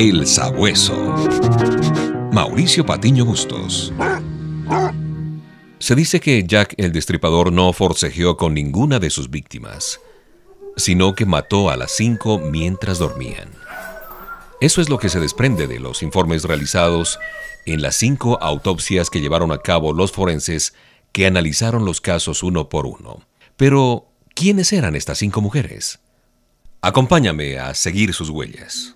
El Sabueso. Mauricio Patiño Bustos. Se dice que Jack el Destripador no forcejeó con ninguna de sus víctimas, sino que mató a las cinco mientras dormían. Eso es lo que se desprende de los informes realizados en las cinco autopsias que llevaron a cabo los forenses que analizaron los casos uno por uno. Pero, ¿quiénes eran estas cinco mujeres? Acompáñame a seguir sus huellas.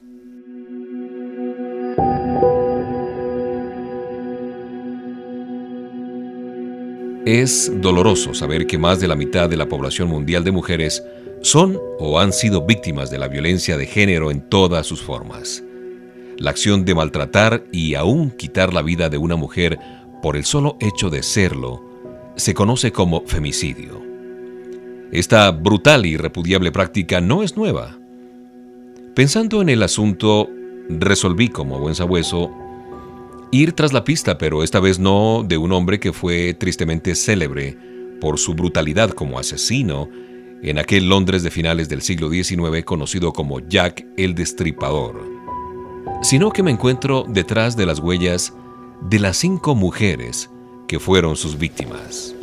Es doloroso saber que más de la mitad de la población mundial de mujeres son o han sido víctimas de la violencia de género en todas sus formas. La acción de maltratar y aún quitar la vida de una mujer por el solo hecho de serlo se conoce como femicidio. Esta brutal y repudiable práctica no es nueva. Pensando en el asunto, resolví como buen sabueso ir tras la pista, pero esta vez no de un hombre que fue tristemente célebre por su brutalidad como asesino en aquel Londres de finales del siglo XIX conocido como Jack el Destripador, sino que me encuentro detrás de las huellas de las cinco mujeres que fueron sus víctimas.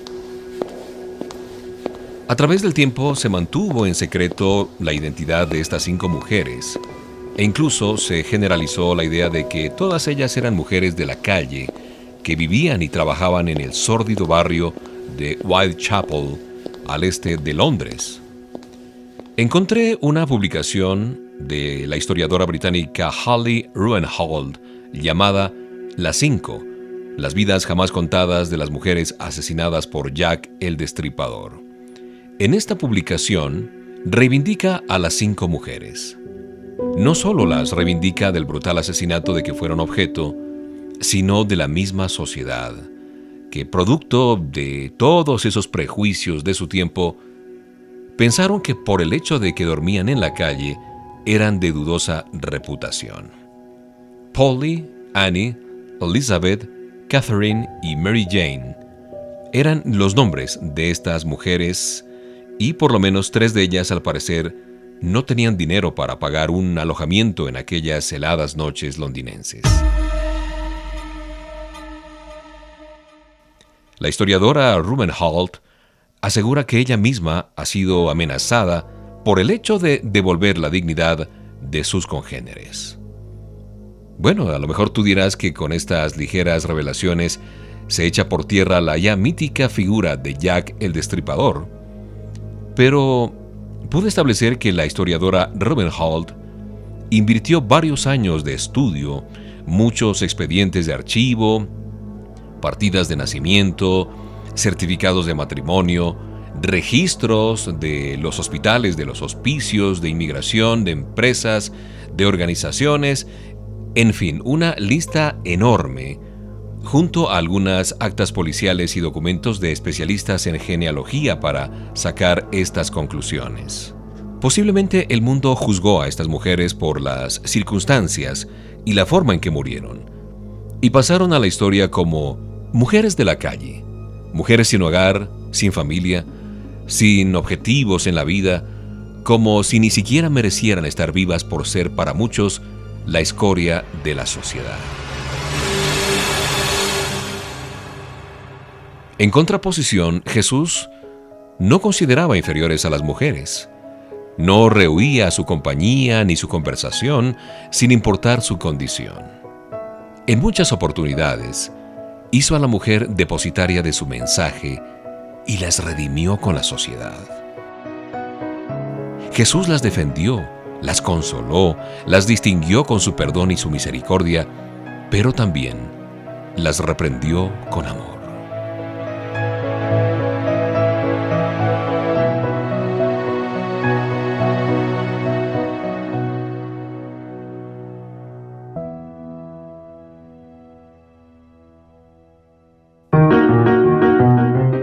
A través del tiempo se mantuvo en secreto la identidad de estas cinco mujeres, e incluso se generalizó la idea de que todas ellas eran mujeres de la calle que vivían y trabajaban en el sórdido barrio de Whitechapel, al este de Londres. Encontré una publicación de la historiadora británica Holly Ruenhold llamada Las Cinco, las vidas jamás contadas de las mujeres asesinadas por Jack el Destripador. En esta publicación reivindica a las cinco mujeres no solo las reivindica del brutal asesinato de que fueron objeto, sino de la misma sociedad, que producto de todos esos prejuicios de su tiempo, pensaron que por el hecho de que dormían en la calle, eran de dudosa reputación. Polly, Annie, Elizabeth, Catherine y Mary Jane eran los nombres de estas mujeres y por lo menos tres de ellas al parecer no tenían dinero para pagar un alojamiento en aquellas heladas noches londinenses. La historiadora Rubenholt asegura que ella misma ha sido amenazada por el hecho de devolver la dignidad de sus congéneres. Bueno, a lo mejor tú dirás que con estas ligeras revelaciones se echa por tierra la ya mítica figura de Jack el Destripador. Pero pude establecer que la historiadora Robin Holt invirtió varios años de estudio, muchos expedientes de archivo, partidas de nacimiento, certificados de matrimonio, registros de los hospitales, de los hospicios, de inmigración, de empresas, de organizaciones, en fin, una lista enorme junto a algunas actas policiales y documentos de especialistas en genealogía para sacar estas conclusiones. Posiblemente el mundo juzgó a estas mujeres por las circunstancias y la forma en que murieron, y pasaron a la historia como mujeres de la calle, mujeres sin hogar, sin familia, sin objetivos en la vida, como si ni siquiera merecieran estar vivas por ser para muchos la escoria de la sociedad. En contraposición, Jesús no consideraba inferiores a las mujeres. No rehuía su compañía ni su conversación sin importar su condición. En muchas oportunidades, hizo a la mujer depositaria de su mensaje y las redimió con la sociedad. Jesús las defendió, las consoló, las distinguió con su perdón y su misericordia, pero también las reprendió con amor.